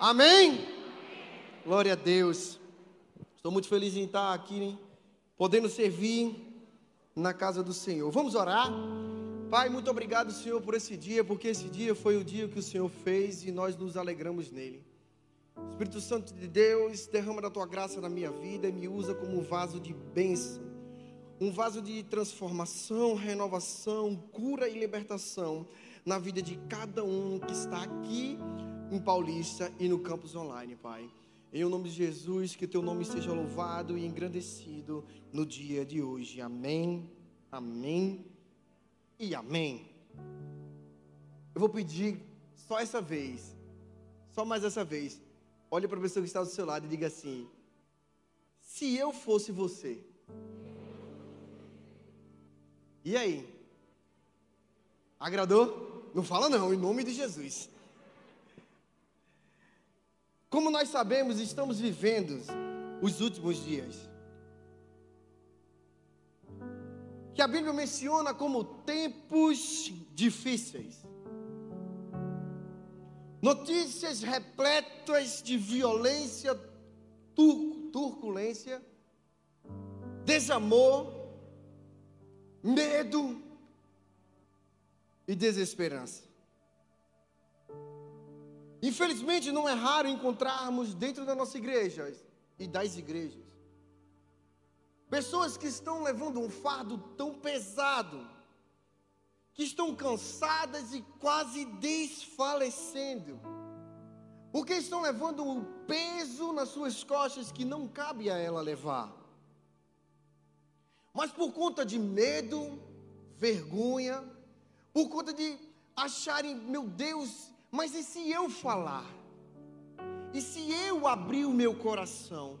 Amém? Glória a Deus. Estou muito feliz em estar aqui, hein? podendo servir na casa do Senhor. Vamos orar? Pai, muito obrigado, Senhor, por esse dia, porque esse dia foi o dia que o Senhor fez e nós nos alegramos nele. Espírito Santo de Deus, derrama da tua graça na minha vida e me usa como um vaso de bênção, um vaso de transformação, renovação, cura e libertação na vida de cada um que está aqui em Paulista e no campus online, Pai. Em o nome de Jesus, que teu nome seja louvado e engrandecido no dia de hoje. Amém, amém e amém. Eu vou pedir só essa vez, só mais essa vez. Olhe para a pessoa que está do seu lado e diga assim: se eu fosse você, e aí? Agradou? Não fala não, em nome de Jesus. Como nós sabemos, estamos vivendo os últimos dias. Que a Bíblia menciona como tempos difíceis. Notícias repletas de violência, tur turculência, desamor, medo e desesperança. Infelizmente, não é raro encontrarmos dentro da nossa igreja e das igrejas pessoas que estão levando um fardo tão pesado, que estão cansadas e quase desfalecendo, porque estão levando um peso nas suas costas que não cabe a ela levar. Mas por conta de medo, vergonha, por conta de acharem, meu Deus, mas e se eu falar? E se eu abrir o meu coração?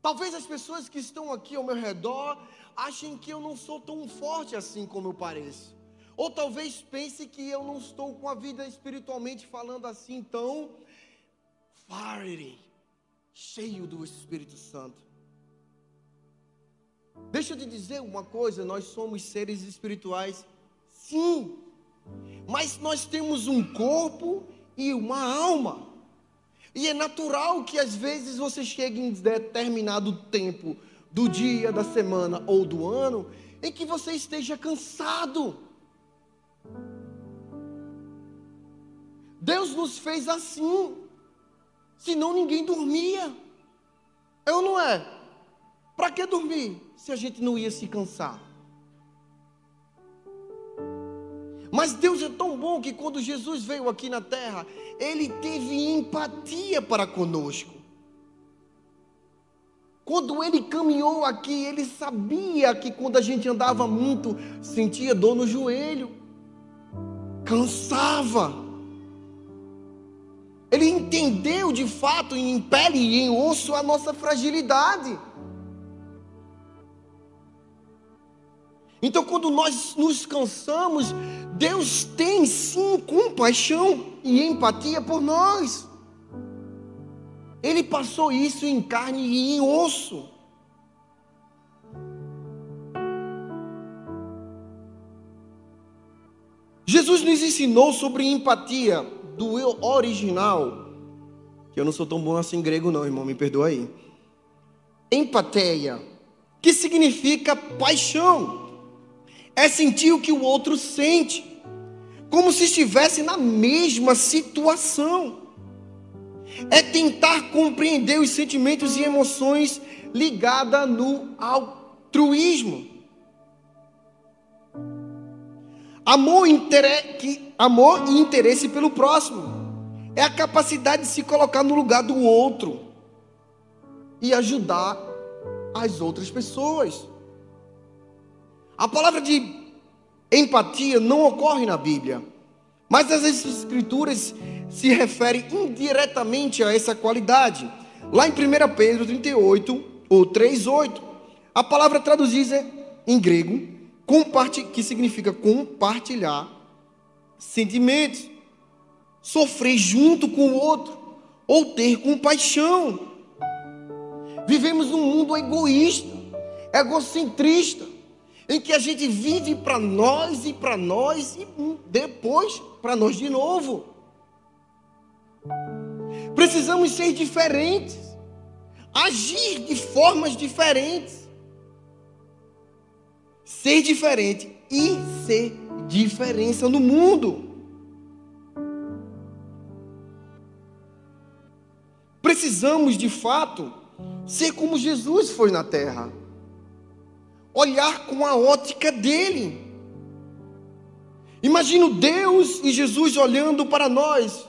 Talvez as pessoas que estão aqui ao meu redor achem que eu não sou tão forte assim como eu pareço. Ou talvez pense que eu não estou com a vida espiritualmente falando assim tão fire, cheio do Espírito Santo. Deixa eu te dizer uma coisa, nós somos seres espirituais, sim. Mas nós temos um corpo e uma alma. E é natural que às vezes você chegue em determinado tempo do dia, da semana ou do ano em que você esteja cansado. Deus nos fez assim, senão ninguém dormia. Ou não é? Para que dormir se a gente não ia se cansar? Mas Deus é tão bom que quando Jesus veio aqui na terra, ele teve empatia para conosco. Quando ele caminhou aqui, ele sabia que quando a gente andava muito, sentia dor no joelho, cansava. Ele entendeu de fato em pele e em osso a nossa fragilidade. Então, quando nós nos cansamos, Deus tem sim compaixão e empatia por nós. Ele passou isso em carne e em osso. Jesus nos ensinou sobre empatia do eu original, eu não sou tão bom assim em grego não, irmão, me perdoa aí. Empatia, que significa paixão é sentir o que o outro sente, como se estivesse na mesma situação. É tentar compreender os sentimentos e emoções ligada no altruísmo. Amor, que, amor e interesse pelo próximo é a capacidade de se colocar no lugar do outro e ajudar as outras pessoas. A palavra de empatia não ocorre na Bíblia, mas as Escrituras se referem indiretamente a essa qualidade. Lá em 1 Pedro 38, ou 3,8, a palavra traduzida em grego, que significa compartilhar sentimentos, sofrer junto com o outro, ou ter compaixão. Vivemos num mundo egoísta, egocentrista em que a gente vive para nós e para nós e depois para nós de novo. Precisamos ser diferentes, agir de formas diferentes. Ser diferente e ser diferença no mundo. Precisamos de fato ser como Jesus foi na terra, olhar com a ótica dele. Imagino Deus e Jesus olhando para nós,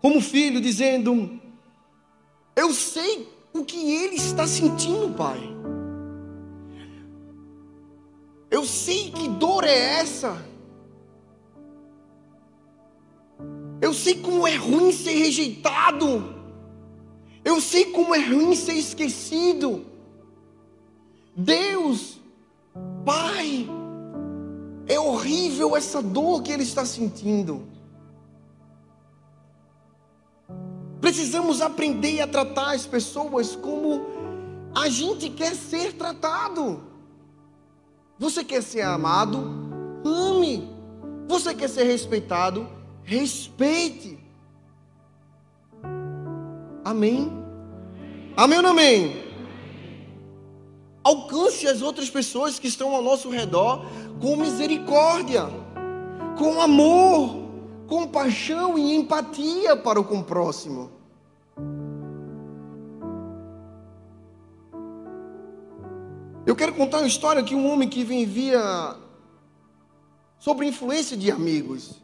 como filho, dizendo: Eu sei o que ele está sentindo, Pai. Eu sei que dor é essa. Eu sei como é ruim ser rejeitado. Eu sei como é ruim ser esquecido. Deus, Pai, é horrível essa dor que ele está sentindo. Precisamos aprender a tratar as pessoas como a gente quer ser tratado. Você quer ser amado? Ame. Você quer ser respeitado? Respeite. Amém? Amém ou não amém? Alcance as outras pessoas que estão ao nosso redor com misericórdia, com amor, compaixão e empatia para o com o próximo. Eu quero contar uma história que um homem que vivia sobre influência de amigos.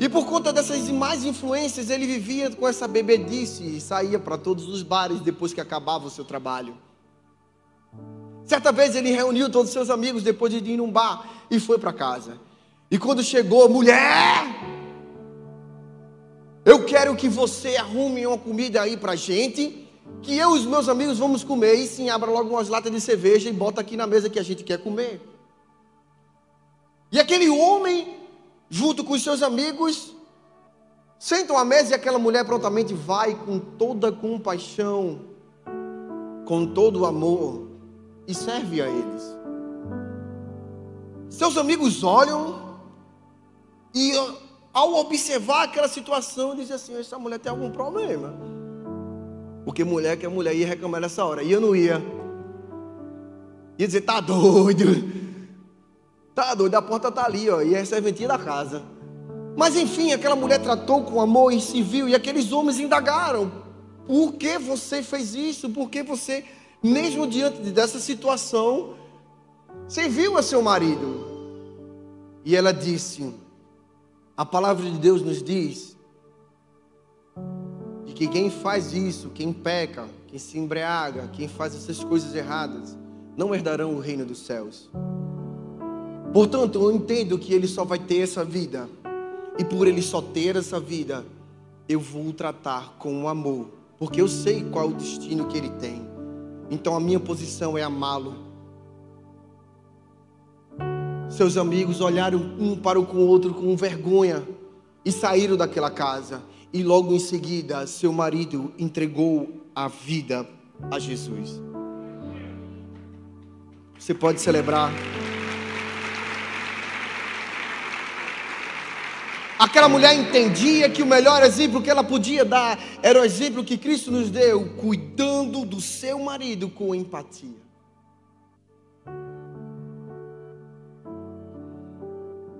E por conta dessas mais influências, ele vivia com essa bebedice e saía para todos os bares depois que acabava o seu trabalho. Certa vez ele reuniu todos os seus amigos depois de ir num bar e foi para casa. E quando chegou, mulher, eu quero que você arrume uma comida aí para gente, que eu e os meus amigos vamos comer. E sim, abra logo umas latas de cerveja e bota aqui na mesa que a gente quer comer. E aquele homem junto com os seus amigos, sentam à mesa e aquela mulher prontamente vai com toda compaixão, com todo amor e serve a eles. Seus amigos olham e ao observar aquela situação dizem assim: essa mulher tem algum problema. Porque mulher que a mulher ia reclamar nessa hora. E eu não ia. Ia dizer, tá doido. Tá doido, a porta tá ali, ó, e é serventia da casa. Mas enfim, aquela mulher tratou com amor e viu, e aqueles homens indagaram: por que você fez isso? Por que você, mesmo diante dessa situação, serviu a seu marido? E ela disse: a palavra de Deus nos diz de que quem faz isso, quem peca, quem se embriaga, quem faz essas coisas erradas, não herdarão o reino dos céus. Portanto, eu entendo que ele só vai ter essa vida. E por ele só ter essa vida, eu vou o tratar com amor. Porque eu sei qual o destino que ele tem. Então a minha posição é amá-lo. Seus amigos olharam um para o outro com vergonha e saíram daquela casa. E logo em seguida, seu marido entregou a vida a Jesus. Você pode celebrar. Aquela mulher entendia que o melhor exemplo que ela podia dar era o exemplo que Cristo nos deu, cuidando do seu marido com empatia.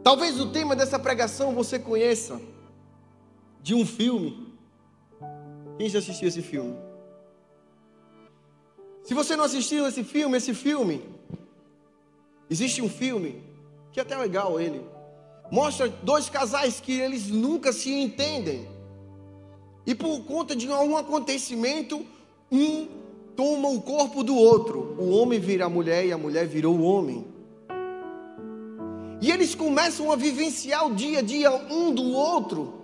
Talvez o tema dessa pregação você conheça de um filme. Quem já assistiu esse filme? Se você não assistiu esse filme, esse filme, existe um filme que é até legal ele mostra dois casais que eles nunca se entendem. E por conta de algum acontecimento, um toma o corpo do outro. O homem vira a mulher e a mulher virou o homem. E eles começam a vivenciar o dia a dia um do outro.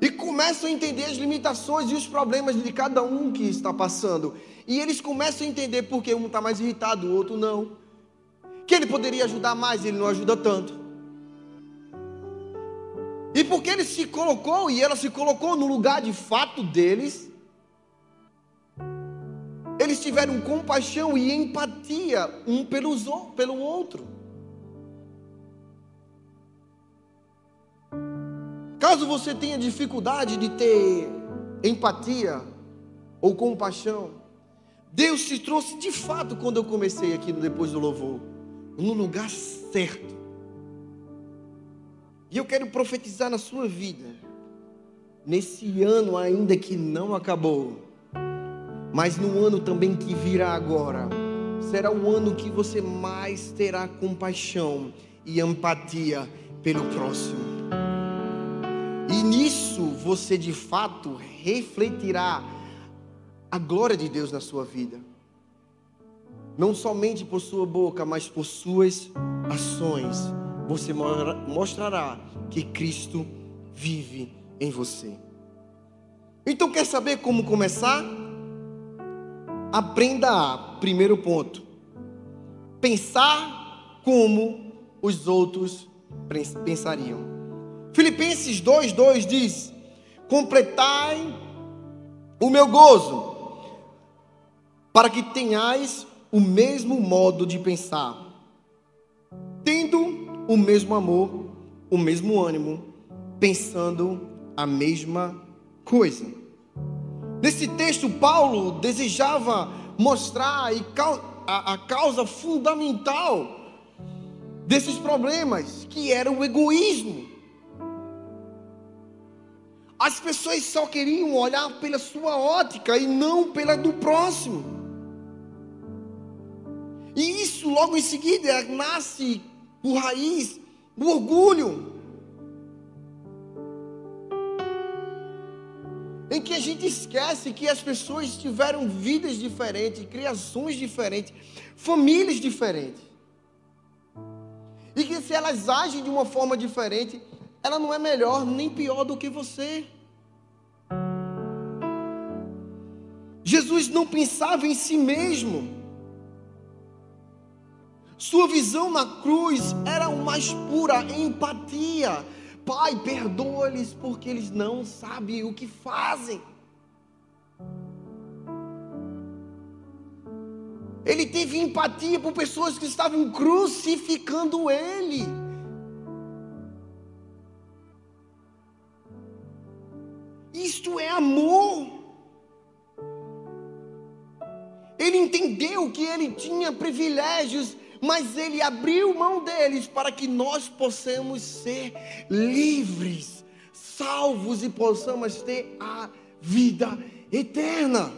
E começam a entender as limitações e os problemas de cada um que está passando. E eles começam a entender porque um está mais irritado, o outro não. Que ele poderia ajudar mais, ele não ajuda tanto. E porque ele se colocou e ela se colocou no lugar de fato deles, eles tiveram compaixão e empatia um pelos, pelo outro. Caso você tenha dificuldade de ter empatia ou compaixão. Deus te trouxe de fato quando eu comecei aqui depois do louvor, no lugar certo. E eu quero profetizar na sua vida, nesse ano ainda que não acabou, mas no ano também que virá agora, será o ano que você mais terá compaixão e empatia pelo próximo. E nisso você de fato refletirá a glória de Deus na sua vida. Não somente por sua boca, mas por suas ações. Você mostrará que Cristo vive em você. Então, quer saber como começar? Aprenda a, primeiro ponto, pensar como os outros pensariam. Filipenses 2,2 diz: Completai o meu gozo, para que tenhais o mesmo modo de pensar, tendo o mesmo amor, o mesmo ânimo, pensando a mesma coisa. Nesse texto, Paulo desejava mostrar a causa fundamental desses problemas, que era o egoísmo. As pessoas só queriam olhar pela sua ótica e não pela do próximo. E isso logo em seguida nasce por raiz do orgulho. Em que a gente esquece que as pessoas tiveram vidas diferentes, criações diferentes, famílias diferentes. E que se elas agem de uma forma diferente, ela não é melhor nem pior do que você. Jesus não pensava em si mesmo. Sua visão na cruz era o mais pura empatia. Pai, perdoa-lhes porque eles não sabem o que fazem. Ele teve empatia por pessoas que estavam crucificando ele. Isto é amor. Ele entendeu que ele tinha privilégios, mas ele abriu mão deles para que nós possamos ser livres, salvos e possamos ter a vida eterna.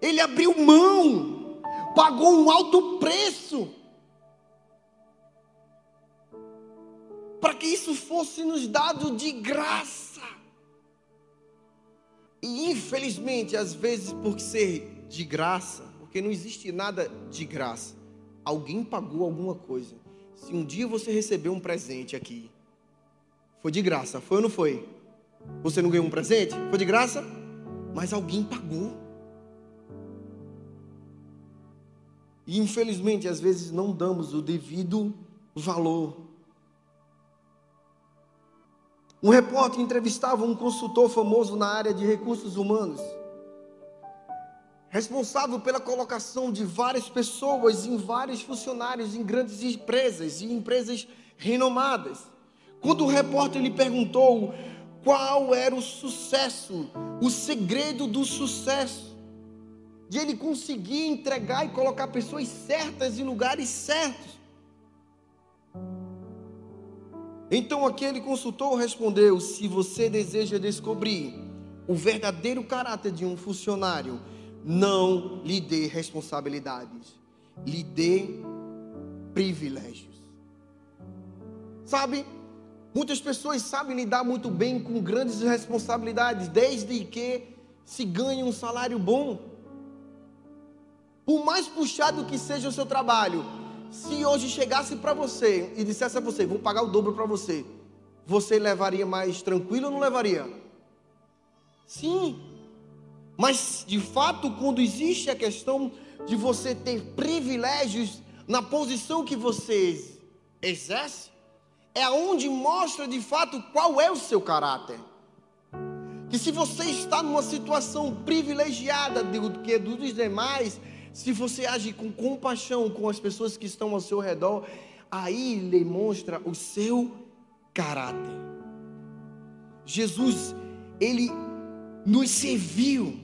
Ele abriu mão, pagou um alto preço, para que isso fosse nos dado de graça. E infelizmente, às vezes, por ser de graça, porque não existe nada de graça, alguém pagou alguma coisa. Se um dia você recebeu um presente aqui, foi de graça, foi ou não foi? Você não ganhou um presente? Foi de graça? Mas alguém pagou. E infelizmente, às vezes não damos o devido valor. Um repórter entrevistava um consultor famoso na área de recursos humanos, responsável pela colocação de várias pessoas em vários funcionários em grandes empresas e empresas renomadas. Quando o repórter lhe perguntou qual era o sucesso, o segredo do sucesso, de ele conseguir entregar e colocar pessoas certas em lugares certos. Então aquele consultor respondeu: se você deseja descobrir o verdadeiro caráter de um funcionário, não lhe dê responsabilidades, lhe dê privilégios. Sabe, muitas pessoas sabem lidar muito bem com grandes responsabilidades, desde que se ganhe um salário bom. Por mais puxado que seja o seu trabalho, se hoje chegasse para você e dissesse a você, vou pagar o dobro para você, você levaria mais tranquilo ou não levaria? Sim. Mas de fato, quando existe a questão de você ter privilégios na posição que você exerce, é onde mostra de fato qual é o seu caráter. Que se você está numa situação privilegiada do que dos demais, se você age com compaixão com as pessoas que estão ao seu redor, aí demonstra o seu caráter. Jesus, ele nos serviu.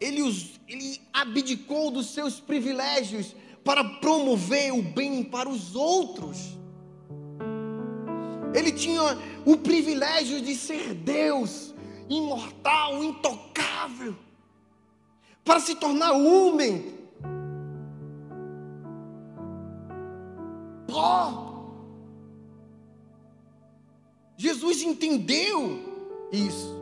Ele, os, ele abdicou dos seus privilégios para promover o bem para os outros. Ele tinha o privilégio de ser Deus, imortal, intocável, para se tornar homem. Pó. Jesus entendeu isso.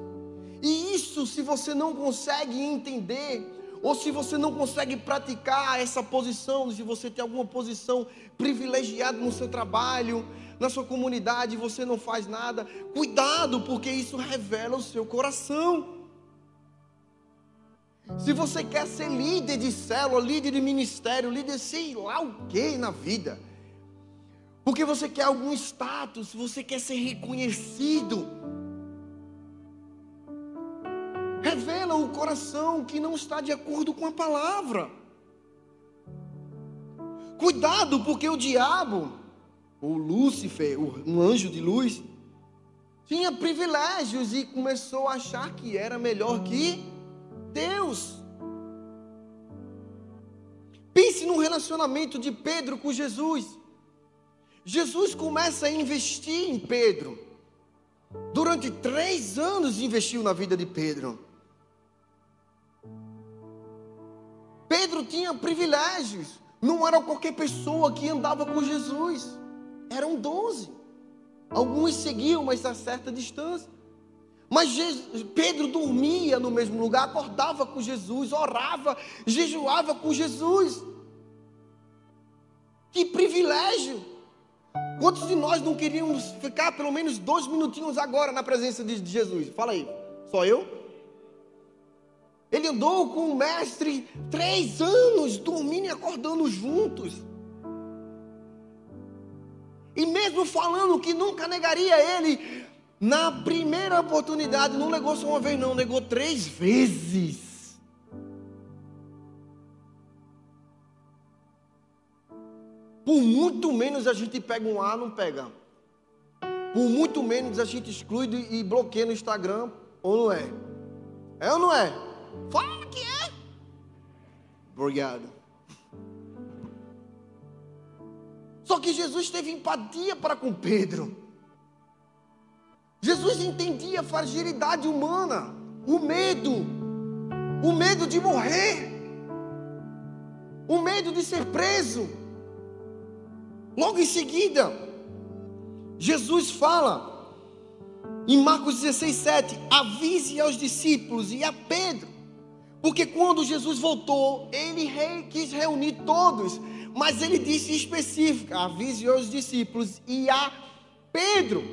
E isso, se você não consegue entender, ou se você não consegue praticar essa posição, se você tem alguma posição privilegiada no seu trabalho, na sua comunidade, você não faz nada, cuidado, porque isso revela o seu coração. Se você quer ser líder de célula, líder de ministério, líder sei lá o que na vida, porque você quer algum status, você quer ser reconhecido, revela o coração que não está de acordo com a palavra. Cuidado, porque o diabo, o Lúcifer, um anjo de luz, tinha privilégios e começou a achar que era melhor que Deus. Pense no relacionamento de Pedro com Jesus. Jesus começa a investir em Pedro. Durante três anos investiu na vida de Pedro. Tinha privilégios. Não era qualquer pessoa que andava com Jesus. Eram doze. Alguns seguiam, mas a certa distância. Mas Jesus, Pedro dormia no mesmo lugar, acordava com Jesus, orava, jejuava com Jesus. Que privilégio! Quantos de nós não queríamos ficar pelo menos dois minutinhos agora na presença de Jesus? Fala aí, só eu? Ele andou com o mestre três anos, dormindo e acordando juntos. E mesmo falando que nunca negaria ele, na primeira oportunidade, não negou só uma vez, não, negou três vezes. Por muito menos a gente pega um A, não pega. Por muito menos a gente exclui e bloqueia no Instagram, ou não é? É ou não é? Fala que é. Obrigado. Só que Jesus teve empatia para com Pedro. Jesus entendia a fragilidade humana, o medo, o medo de morrer, o medo de ser preso. Logo em seguida, Jesus fala em Marcos 16, 7: avise aos discípulos e a Pedro porque quando Jesus voltou, ele quis reunir todos, mas ele disse específico: avise os discípulos e a Pedro.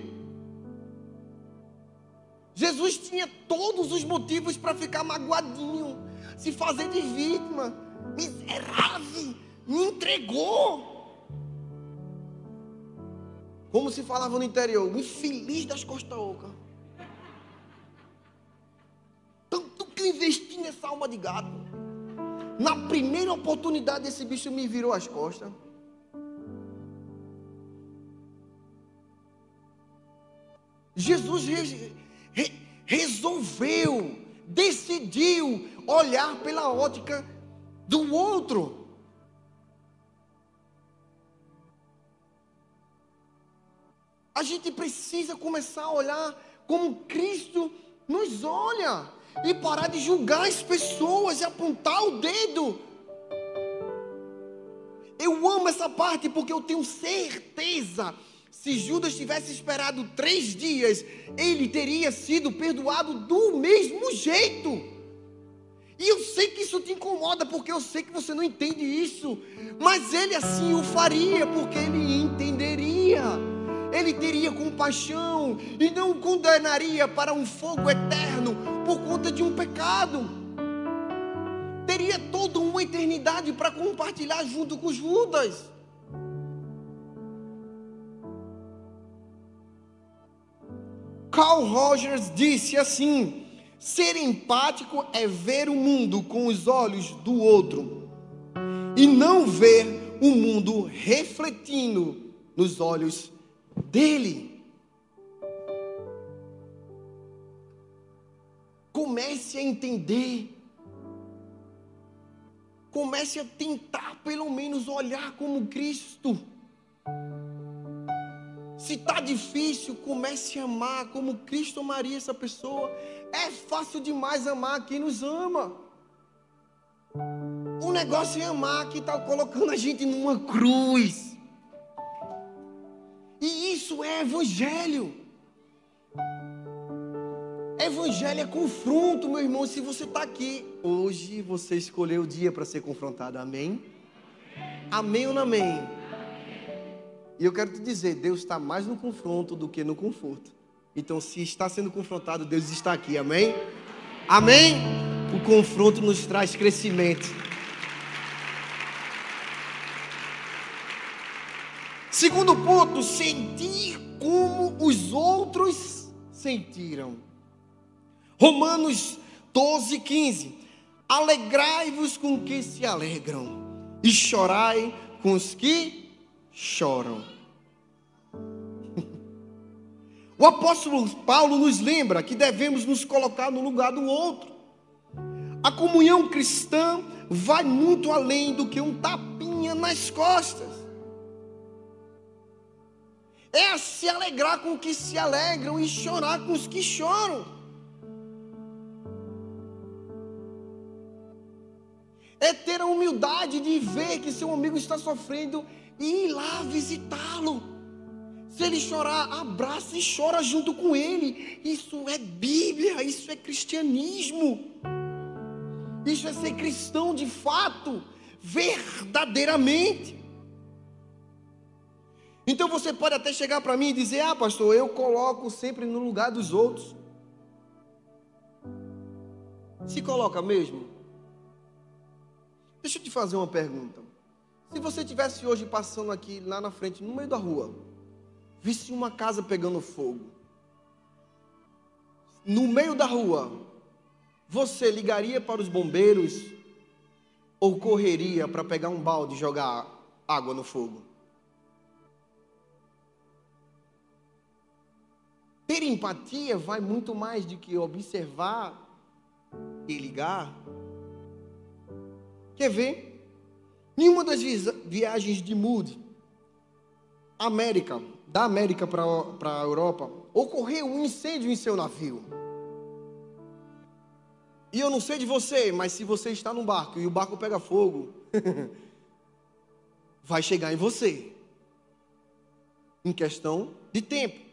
Jesus tinha todos os motivos para ficar magoadinho, se fazer de vítima, miserável, me entregou. Como se falava no interior, infeliz das costas ocas. Que eu investi nessa alma de gato? Na primeira oportunidade, esse bicho me virou as costas. Jesus re, re, resolveu, decidiu olhar pela ótica do outro. A gente precisa começar a olhar como Cristo nos olha e parar de julgar as pessoas e apontar o dedo. Eu amo essa parte porque eu tenho certeza. Se Judas tivesse esperado três dias, ele teria sido perdoado do mesmo jeito. E eu sei que isso te incomoda, porque eu sei que você não entende isso. Mas ele assim o faria, porque ele entenderia ele teria compaixão e não o condenaria para um fogo eterno por conta de um pecado. Teria toda uma eternidade para compartilhar junto com Judas. Carl Rogers disse assim: ser empático é ver o mundo com os olhos do outro e não ver o mundo refletindo nos olhos dele. Comece a entender. Comece a tentar, pelo menos, olhar como Cristo. Se está difícil, comece a amar como Cristo amaria essa pessoa. É fácil demais amar quem nos ama. O negócio é amar quem está colocando a gente numa cruz. Isso é evangelho. Evangelho é confronto, meu irmão. Se você está aqui, hoje você escolheu o dia para ser confrontado. Amém? Amém ou não amém? E eu quero te dizer, Deus está mais no confronto do que no conforto. Então, se está sendo confrontado, Deus está aqui. Amém? Amém? O confronto nos traz crescimento. Segundo ponto, sentir como os outros sentiram. Romanos 12, 15. Alegrai-vos com os que se alegram, e chorai com os que choram. O apóstolo Paulo nos lembra que devemos nos colocar no lugar do outro. A comunhão cristã vai muito além do que um tapinha nas costas é se alegrar com os que se alegram e chorar com os que choram. É ter a humildade de ver que seu amigo está sofrendo e ir lá visitá-lo. Se ele chorar, abraça e chora junto com ele. Isso é Bíblia, isso é cristianismo. Isso é ser cristão de fato, verdadeiramente. Então você pode até chegar para mim e dizer: Ah, pastor, eu coloco sempre no lugar dos outros. Se coloca mesmo? Deixa eu te fazer uma pergunta. Se você tivesse hoje passando aqui lá na frente, no meio da rua, visse uma casa pegando fogo, no meio da rua, você ligaria para os bombeiros ou correria para pegar um balde e jogar água no fogo? Ter empatia vai muito mais do que observar e ligar. Quer ver? Nenhuma das viagens de Moody, América, da América para a Europa, ocorreu um incêndio em seu navio. E eu não sei de você, mas se você está num barco e o barco pega fogo, vai chegar em você. Em questão de tempo.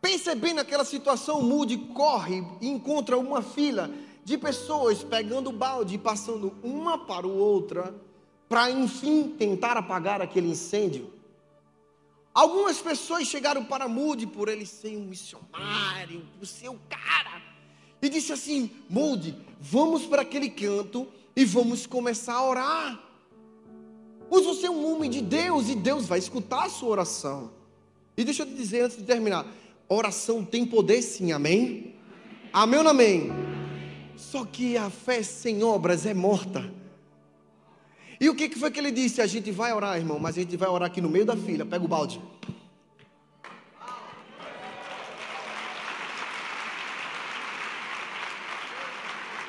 Percebendo aquela situação, Moody corre e encontra uma fila de pessoas pegando balde e passando uma para o outra, para enfim tentar apagar aquele incêndio. Algumas pessoas chegaram para Moody por ele ser um missionário, o cara, e disse assim: Moody, vamos para aquele canto e vamos começar a orar. Pois você é um homem de Deus e Deus vai escutar a sua oração. E deixa eu te dizer antes de terminar: Oração tem poder sim, amém? Amém ou amém? Só que a fé sem obras é morta. E o que foi que ele disse? A gente vai orar, irmão, mas a gente vai orar aqui no meio da fila. Pega o balde.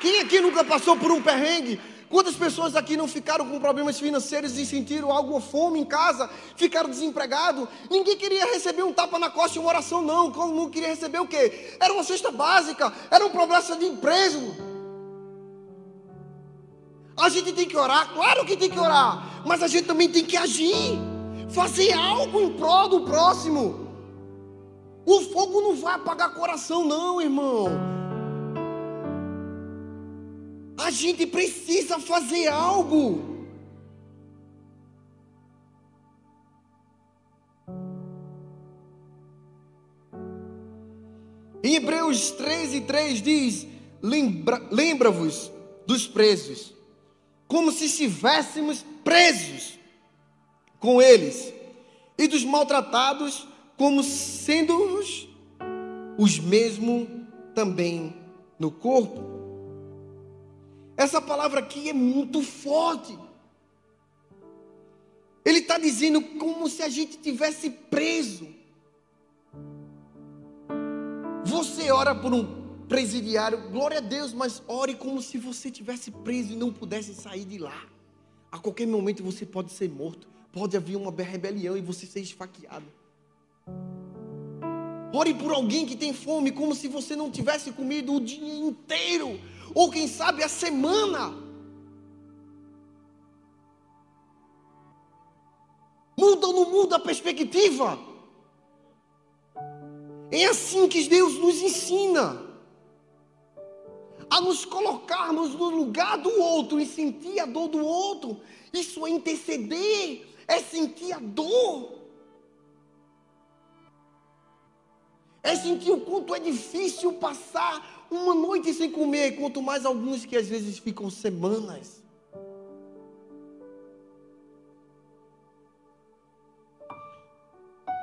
Quem aqui nunca passou por um perrengue Quantas pessoas aqui não ficaram com problemas financeiros e sentiram alguma fome em casa, ficaram desempregados? Ninguém queria receber um tapa na costa e uma oração, não. Como não queria receber o quê? Era uma cesta básica, era um problema de emprego. A gente tem que orar, claro que tem que orar, mas a gente também tem que agir, fazer algo em prol do próximo. O fogo não vai apagar coração, não, irmão. A gente precisa fazer algo. Em Hebreus 13, 3 diz: Lembra-vos lembra dos presos, como se estivéssemos presos com eles, e dos maltratados, como sendo os, os mesmos também no corpo. Essa palavra aqui é muito forte. Ele está dizendo como se a gente tivesse preso. Você ora por um presidiário, glória a Deus, mas ore como se você tivesse preso e não pudesse sair de lá. A qualquer momento você pode ser morto, pode haver uma rebelião e você ser esfaqueado. Ore por alguém que tem fome, como se você não tivesse comido o dia inteiro, ou quem sabe a semana. Muda ou não muda a perspectiva? É assim que Deus nos ensina a nos colocarmos no lugar do outro e sentir a dor do outro. Isso é interceder, é sentir a dor. É sentir o quanto é difícil passar uma noite sem comer, quanto mais alguns que às vezes ficam semanas.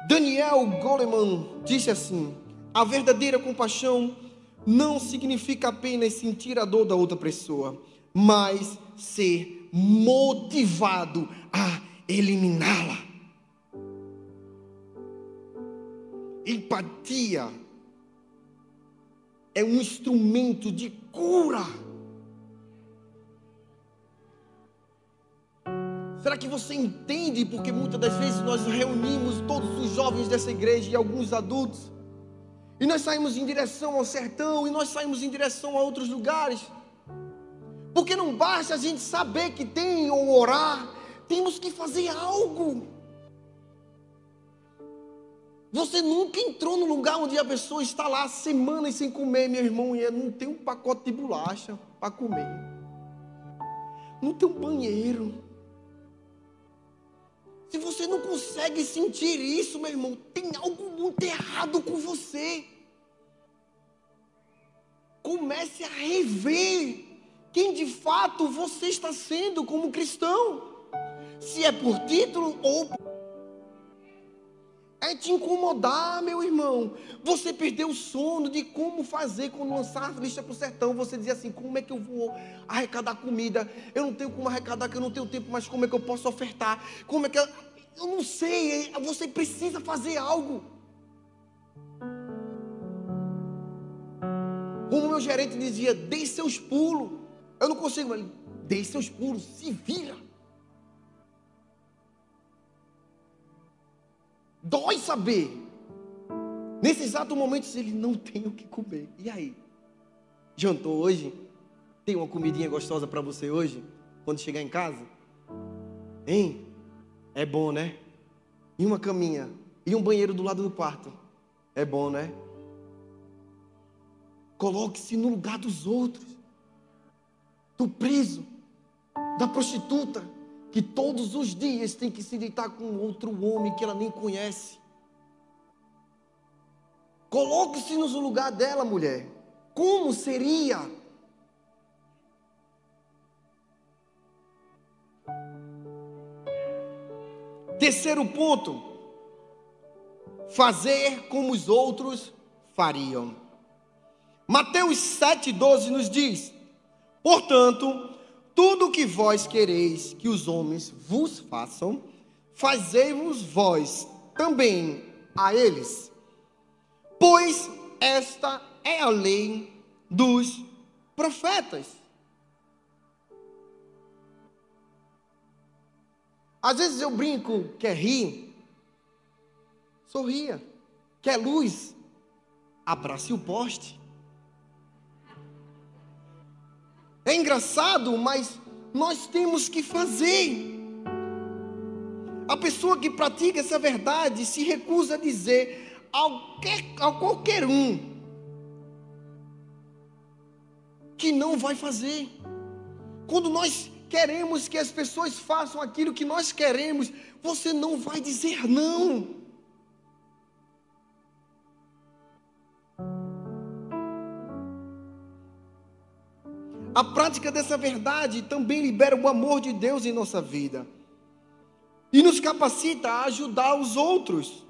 Daniel Goleman disse assim: a verdadeira compaixão não significa apenas sentir a dor da outra pessoa, mas ser motivado a eliminá-la. Empatia é um instrumento de cura. Será que você entende? Porque muitas das vezes nós reunimos todos os jovens dessa igreja e alguns adultos, e nós saímos em direção ao sertão, e nós saímos em direção a outros lugares, porque não basta a gente saber que tem ou orar, temos que fazer algo. Você nunca entrou no lugar onde a pessoa está lá semanas sem comer, meu irmão, e não tem um pacote de bolacha para comer, não tem um banheiro se você não consegue sentir isso, meu irmão, tem algo muito errado com você. Comece a rever quem de fato você está sendo como cristão. Se é por título ou por é te incomodar, meu irmão. Você perdeu o sono de como fazer quando lançar a lista para o sertão. Você dizia assim: como é que eu vou arrecadar comida? Eu não tenho como arrecadar, que eu não tenho tempo, mas como é que eu posso ofertar? Como é que eu, eu não sei, você precisa fazer algo. Como meu gerente dizia, dê seus pulos. Eu não consigo, mas dê seus pulos, se vira. Dói saber. Nesse exato momento, ele não tem o que comer. E aí? Jantou hoje? Tem uma comidinha gostosa para você hoje? Quando chegar em casa? Hein? É bom, né? E uma caminha. E um banheiro do lado do quarto. É bom, né? Coloque-se no lugar dos outros. Do preso. Da prostituta que todos os dias tem que se deitar com outro homem que ela nem conhece. Coloque-se no lugar dela, mulher. Como seria? Terceiro ponto: fazer como os outros fariam. Mateus 7,12 nos diz: Portanto, tudo o que vós quereis que os homens vos façam, fazei-vos vós também a eles. Pois esta é a lei dos profetas. Às vezes eu brinco, quer rir, sorria. Quer luz, abrace o poste. É engraçado, mas nós temos que fazer. A pessoa que pratica essa verdade se recusa a dizer ao, que, ao qualquer um que não vai fazer. Quando nós queremos que as pessoas façam aquilo que nós queremos, você não vai dizer não. A prática dessa verdade também libera o amor de Deus em nossa vida e nos capacita a ajudar os outros,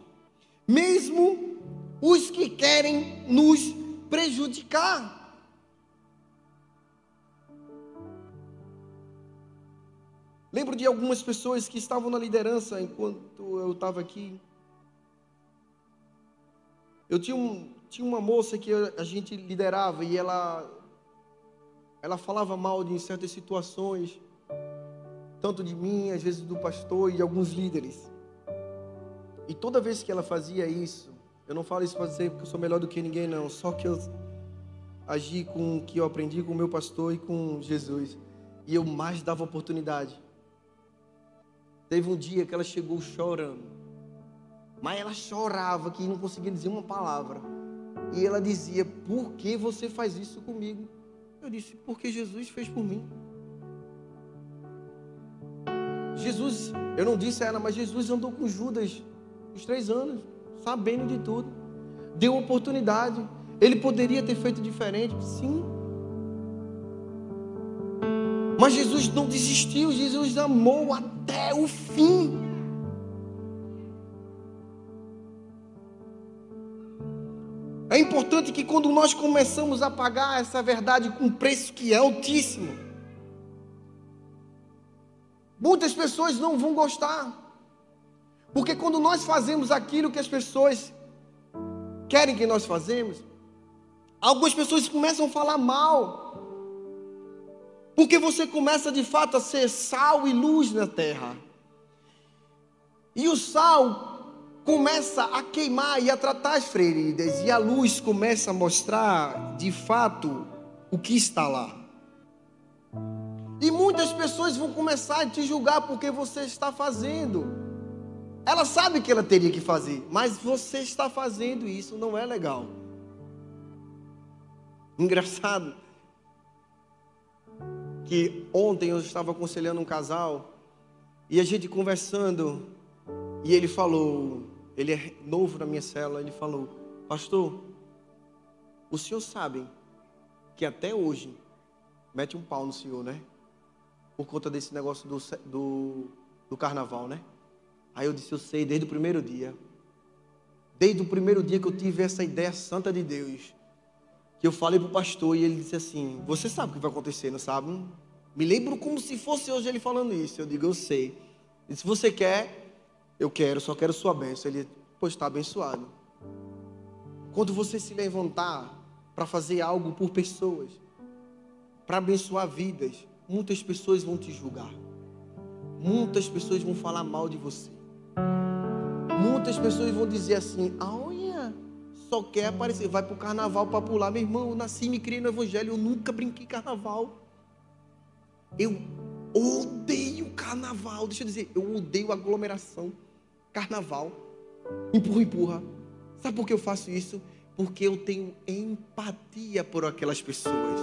mesmo os que querem nos prejudicar. Lembro de algumas pessoas que estavam na liderança enquanto eu estava aqui. Eu tinha um, tinha uma moça que a gente liderava e ela ela falava mal de em certas situações, tanto de mim, às vezes do pastor e de alguns líderes. E toda vez que ela fazia isso, eu não falo isso para dizer que eu sou melhor do que ninguém, não. Só que eu agi com o que eu aprendi com o meu pastor e com Jesus. E eu mais dava oportunidade. Teve um dia que ela chegou chorando. Mas ela chorava que não conseguia dizer uma palavra. E ela dizia: Por que você faz isso comigo? Eu disse: Porque Jesus fez por mim. Jesus, eu não disse a ela, mas Jesus andou com Judas os três anos, sabendo de tudo. Deu oportunidade. Ele poderia ter feito diferente, sim. Mas Jesus não desistiu, Jesus amou até o fim. Importante que quando nós começamos a pagar essa verdade com um preço que é altíssimo, muitas pessoas não vão gostar. Porque quando nós fazemos aquilo que as pessoas querem que nós fazemos, algumas pessoas começam a falar mal. Porque você começa de fato a ser sal e luz na terra. E o sal começa a queimar e a tratar as feridas, e a luz começa a mostrar de fato o que está lá. E muitas pessoas vão começar a te julgar porque você está fazendo. Ela sabe que ela teria que fazer, mas você está fazendo isso, não é legal. Engraçado que ontem eu estava aconselhando um casal e a gente conversando e ele falou, ele é novo na minha cela, ele falou: "Pastor, o senhor sabe que até hoje mete um pau no senhor, né? Por conta desse negócio do, do, do carnaval, né? Aí eu disse: Eu sei, desde o primeiro dia. Desde o primeiro dia que eu tive essa ideia santa de Deus. Que eu falei para o pastor e ele disse assim: Você sabe o que vai acontecer, não sabe? Me lembro como se fosse hoje ele falando isso. Eu digo: Eu sei. E se você quer, eu quero, só quero sua bênção. Ele, pois está abençoado. Quando você se levantar para fazer algo por pessoas, para abençoar vidas, muitas pessoas vão te julgar. Muitas pessoas vão falar mal de você. Muitas pessoas vão dizer assim: olha, só quer aparecer, vai para o carnaval para pular. Meu irmão, eu nasci e me criei no Evangelho, eu nunca brinquei carnaval. Eu odeio carnaval. Deixa eu dizer, eu odeio aglomeração. Carnaval. Empurra, empurra. Sabe por que eu faço isso? Porque eu tenho empatia por aquelas pessoas.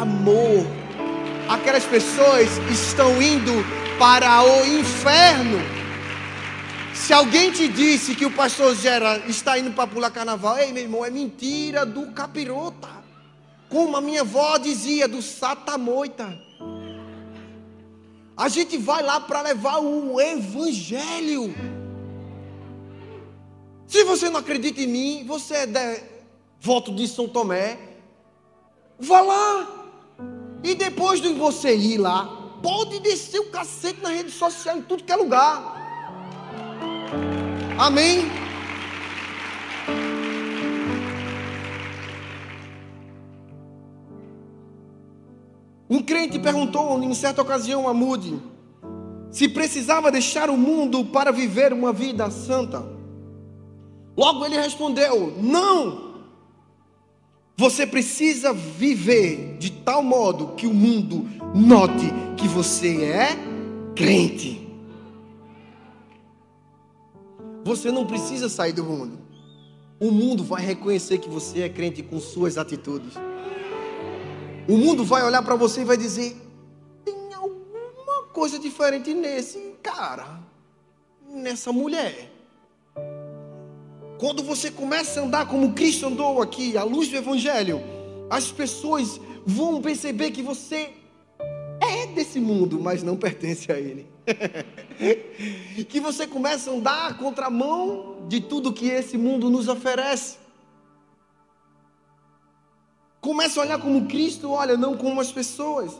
Amor. Aquelas pessoas estão indo para o inferno se alguém te disse que o pastor Gera está indo para pular carnaval, ei meu irmão, é mentira do capirota. Como a minha avó dizia, do satamoita. A gente vai lá para levar o evangelho. Se você não acredita em mim, você é devoto de São Tomé, vá lá. E depois de você ir lá, pode descer o cacete na rede social em tudo que é lugar. Amém? Um crente perguntou em certa ocasião a Moody se precisava deixar o mundo para viver uma vida santa. Logo ele respondeu: Não! Você precisa viver de tal modo que o mundo note que você é crente. Você não precisa sair do mundo. O mundo vai reconhecer que você é crente com suas atitudes. O mundo vai olhar para você e vai dizer: tem alguma coisa diferente nesse cara, nessa mulher. Quando você começa a andar como Cristo andou aqui, à luz do Evangelho, as pessoas vão perceber que você é desse mundo, mas não pertence a ele. que você começa a andar a contramão de tudo que esse mundo nos oferece. Começa a olhar como Cristo olha, não como as pessoas.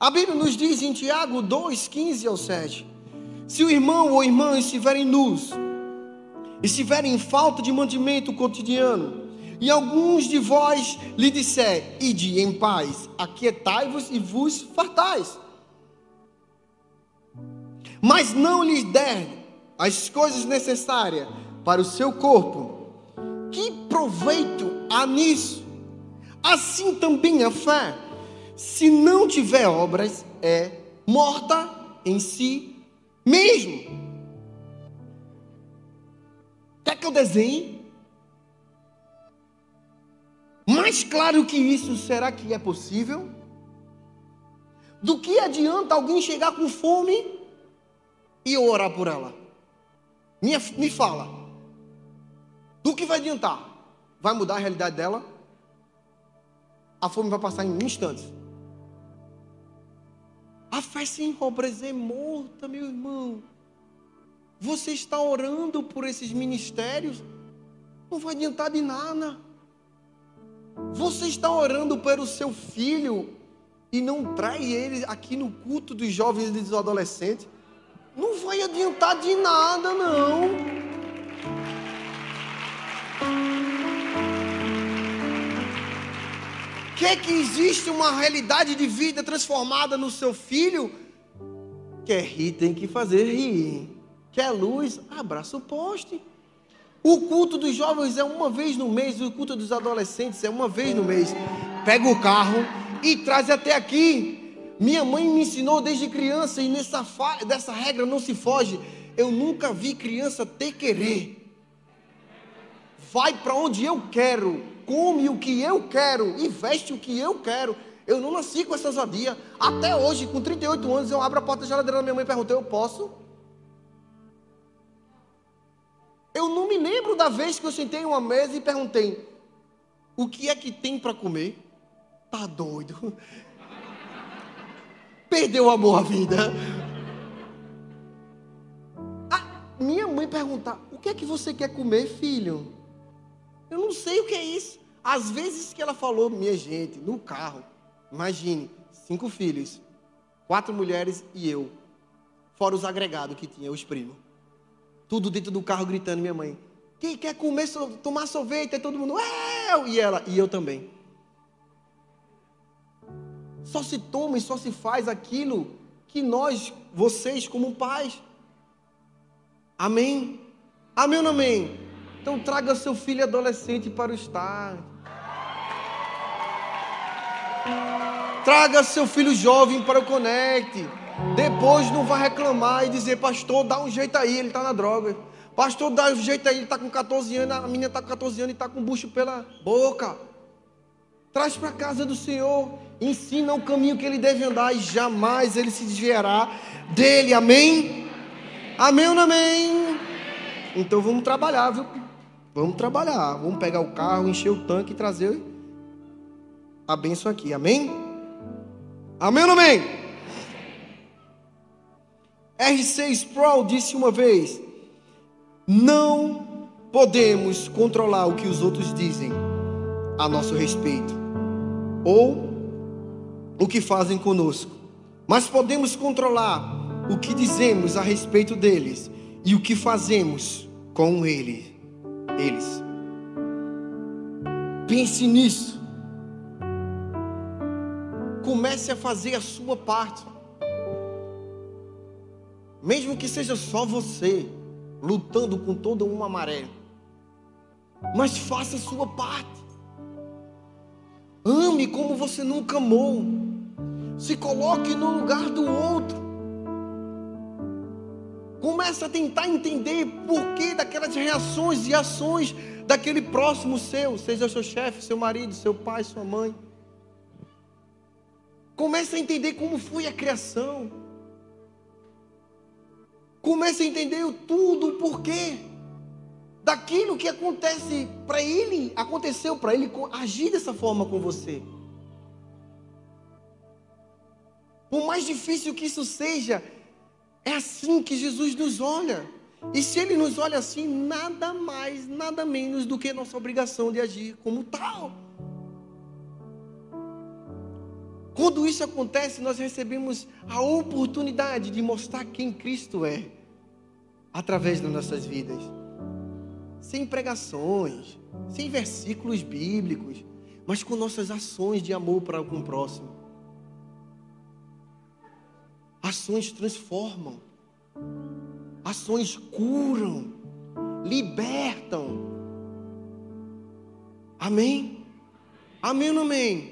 A Bíblia nos diz em Tiago 2, 15 ao 7: Se o irmão ou irmã estiverem nus, estiverem em falta de mantimento cotidiano, E alguns de vós lhe disser: Ide em paz, aquietai-vos e vos fartais. Mas não lhes der as coisas necessárias para o seu corpo, que proveito há nisso? Assim também a fé, se não tiver obras, é morta em si mesmo. Quer que eu desenhe? Mais claro que isso, será que é possível? Do que adianta alguém chegar com fome e eu orar por ela? Me, me fala. Do que vai adiantar? Vai mudar a realidade dela? A fome vai passar em instantes. A fé sem obras é morta, meu irmão. Você está orando por esses ministérios, não vai adiantar de nada. Você está orando pelo seu filho e não trai ele aqui no culto dos jovens e dos adolescentes? Não vai adiantar de nada, não. Quer que existe uma realidade de vida transformada no seu filho? Quer rir, tem que fazer rir. Quer luz? Abraça o poste. O culto dos jovens é uma vez no mês, o culto dos adolescentes é uma vez no mês. Pega o carro e traz até aqui. Minha mãe me ensinou desde criança e nessa dessa regra não se foge. Eu nunca vi criança ter querer. Vai para onde eu quero, come o que eu quero e veste o que eu quero. Eu não nasci com essa ousadia. Até hoje, com 38 anos, eu abro a porta da geladeira da minha mãe e pergunto: Eu posso? Eu não me lembro da vez que eu sentei em uma mesa e perguntei: o que é que tem para comer? Tá doido? Perdeu o amor à vida. A minha mãe perguntar: o que é que você quer comer, filho? Eu não sei o que é isso. Às vezes que ela falou, minha gente, no carro, imagine, cinco filhos, quatro mulheres e eu, fora os agregados que tinha, os primos. Tudo dentro do carro gritando, minha mãe. Quem quer comer, tomar sorvete? Aí todo mundo, eu! E ela, e eu também. Só se toma e só se faz aquilo que nós, vocês, como pais. Amém? Amém ou não amém? Então traga seu filho adolescente para o estádio. Traga seu filho jovem para o Conecte. Depois não vai reclamar e dizer, pastor, dá um jeito aí, ele está na droga. Pastor, dá um jeito aí, ele está com 14 anos, a menina está com 14 anos e está com bucho pela boca. Traz para a casa do Senhor, ensina o caminho que ele deve andar e jamais ele se desviará dele. Amém? Amém ou não amém? Então vamos trabalhar, viu? Vamos trabalhar. Vamos pegar o carro, encher o tanque e trazer a bênção aqui. Amém? Amém ou amém? R.C. Sproul disse uma vez: Não podemos controlar o que os outros dizem a nosso respeito, ou o que fazem conosco, mas podemos controlar o que dizemos a respeito deles e o que fazemos com ele, eles. Pense nisso. Comece a fazer a sua parte. Mesmo que seja só você lutando com toda uma maré. Mas faça a sua parte. Ame como você nunca amou. Se coloque no lugar do outro. Comece a tentar entender por que daquelas reações e ações daquele próximo seu, seja seu chefe, seu marido, seu pai, sua mãe. Comece a entender como foi a criação. Comece a entender tudo, o porquê daquilo que acontece para ele, aconteceu para ele agir dessa forma com você. Por mais difícil que isso seja, é assim que Jesus nos olha. E se ele nos olha assim, nada mais, nada menos do que nossa obrigação de agir como tal. Quando isso acontece, nós recebemos a oportunidade de mostrar quem Cristo é através das nossas vidas. sem pregações, sem versículos bíblicos, mas com nossas ações de amor para o próximo. Ações transformam, ações curam, libertam. Amém? Amém ou não amém?